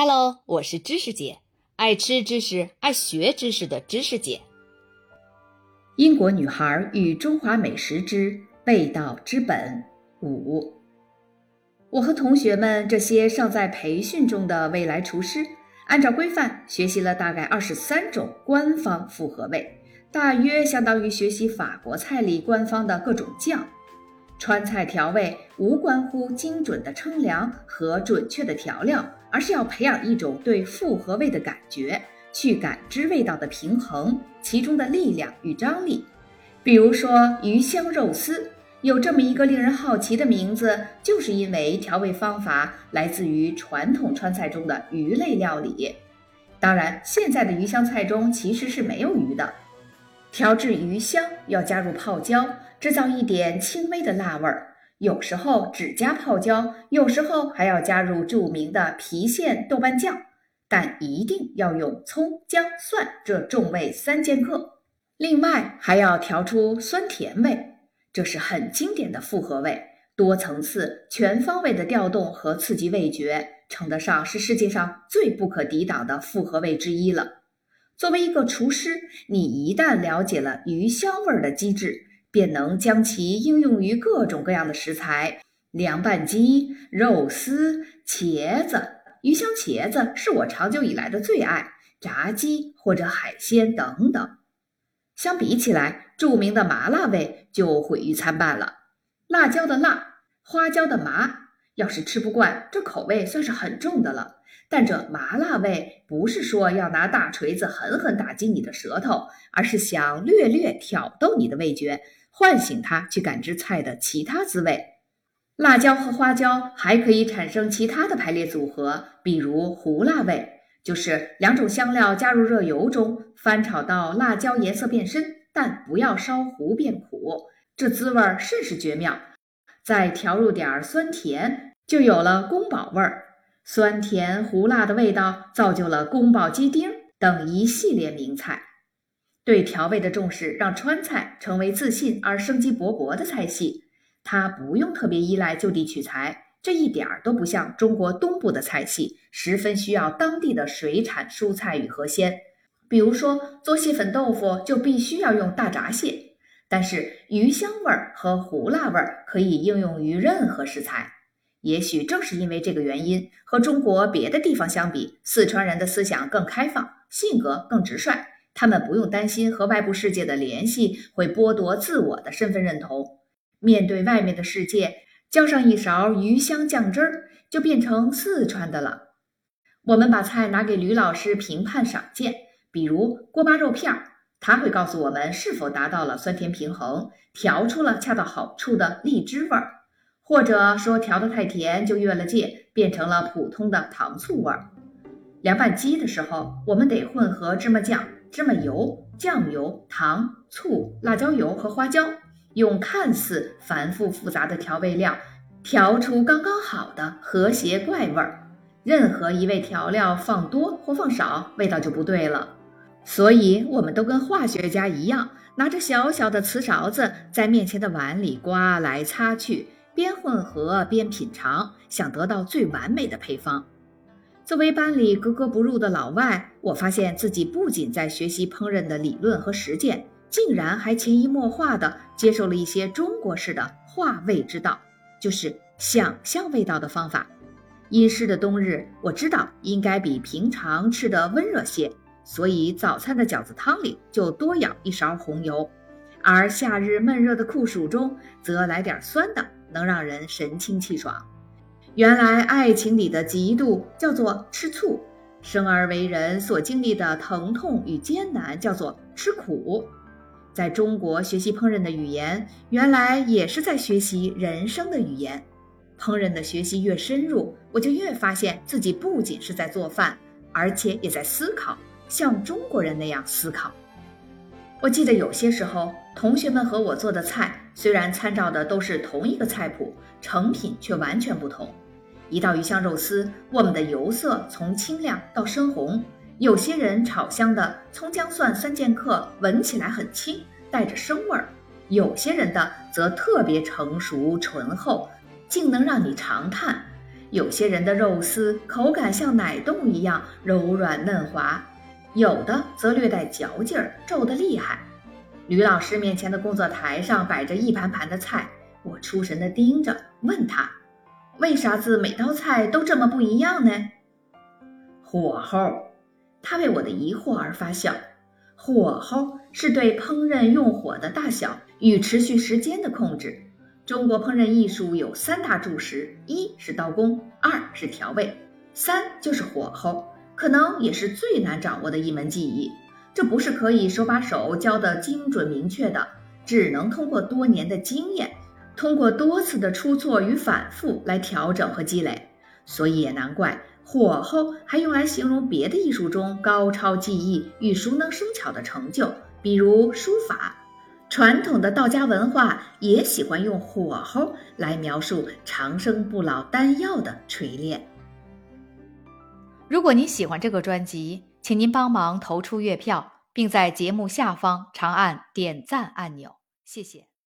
Hello，我是知识姐，爱吃知识、爱学知识的知识姐。英国女孩与中华美食之味道之本五。我和同学们这些尚在培训中的未来厨师，按照规范学习了大概二十三种官方复合味，大约相当于学习法国菜里官方的各种酱。川菜调味无关乎精准的称量和准确的调料，而是要培养一种对复合味的感觉，去感知味道的平衡，其中的力量与张力。比如说鱼香肉丝，有这么一个令人好奇的名字，就是因为调味方法来自于传统川菜中的鱼类料理。当然，现在的鱼香菜中其实是没有鱼的。调制鱼香要加入泡椒。制造一点轻微的辣味儿，有时候只加泡椒，有时候还要加入著名的郫县豆瓣酱，但一定要用葱、姜、蒜这重味三剑客。另外还要调出酸甜味，这是很经典的复合味，多层次、全方位的调动和刺激味觉，称得上是世界上最不可抵挡的复合味之一了。作为一个厨师，你一旦了解了鱼香味儿的机制。便能将其应用于各种各样的食材，凉拌鸡、肉丝、茄子、鱼香茄子是我长久以来的最爱，炸鸡或者海鲜等等。相比起来，著名的麻辣味就毁誉参半了。辣椒的辣，花椒的麻，要是吃不惯，这口味算是很重的了。但这麻辣味不是说要拿大锤子狠狠打击你的舌头，而是想略略挑逗你的味觉。唤醒它去感知菜的其他滋味。辣椒和花椒还可以产生其他的排列组合，比如胡辣味，就是两种香料加入热油中翻炒到辣椒颜色变深，但不要烧糊变苦，这滋味甚是绝妙。再调入点儿酸甜，就有了宫保味儿。酸甜胡辣的味道造就了宫保鸡丁等一系列名菜。对调味的重视，让川菜成为自信而生机勃勃的菜系。它不用特别依赖就地取材，这一点儿都不像中国东部的菜系，十分需要当地的水产蔬菜与河鲜。比如说做蟹粉豆腐，就必须要用大闸蟹。但是鱼香味儿和胡辣味儿可以应用于任何食材。也许正是因为这个原因，和中国别的地方相比，四川人的思想更开放，性格更直率。他们不用担心和外部世界的联系会剥夺自我的身份认同。面对外面的世界，浇上一勺鱼香酱汁儿，就变成四川的了。我们把菜拿给吕老师评判赏鉴，比如锅巴肉片儿，他会告诉我们是否达到了酸甜平衡，调出了恰到好处的荔枝味儿，或者说调得太甜就越了界，变成了普通的糖醋味儿。凉拌鸡的时候，我们得混合芝麻酱。芝麻油、酱油、糖、醋、辣椒油和花椒，用看似繁复复杂的调味料，调出刚刚好的和谐怪味儿。任何一味调料放多或放少，味道就不对了。所以，我们都跟化学家一样，拿着小小的瓷勺子，在面前的碗里刮来擦去，边混合边品尝，想得到最完美的配方。作为班里格格不入的老外，我发现自己不仅在学习烹饪的理论和实践，竟然还潜移默化地接受了一些中国式的化味之道，就是想象味道的方法。阴湿的冬日，我知道应该比平常吃的温热些，所以早餐的饺子汤里就多舀一勺红油；而夏日闷热的酷暑中，则来点酸的，能让人神清气爽。原来爱情里的嫉妒叫做吃醋，生而为人所经历的疼痛与艰难叫做吃苦。在中国学习烹饪的语言，原来也是在学习人生的语言。烹饪的学习越深入，我就越发现自己不仅是在做饭，而且也在思考，像中国人那样思考。我记得有些时候，同学们和我做的菜，虽然参照的都是同一个菜谱，成品却完全不同。一道鱼香肉丝，我们的油色从清亮到深红；有些人炒香的葱姜蒜三剑客，闻起来很轻，带着生味儿；有些人的则特别成熟醇厚，竟能让你长叹。有些人的肉丝口感像奶冻一样柔软嫩滑，有的则略带嚼劲儿，皱得厉害。吕老师面前的工作台上摆着一盘盘的菜，我出神地盯着，问他：“为啥子每道菜都这么不一样呢？”火候，他为我的疑惑而发笑。火候是对烹饪用火的大小与持续时间的控制。中国烹饪艺术有三大柱石：一是刀工，二是调味，三就是火候。可能也是最难掌握的一门技艺。这不是可以手把手教的精准明确的，只能通过多年的经验，通过多次的出错与反复来调整和积累。所以也难怪火候还用来形容别的艺术中高超技艺与熟能生巧的成就，比如书法。传统的道家文化也喜欢用火候来描述长生不老丹药的锤炼。如果您喜欢这个专辑，请您帮忙投出月票，并在节目下方长按点赞按钮，谢谢。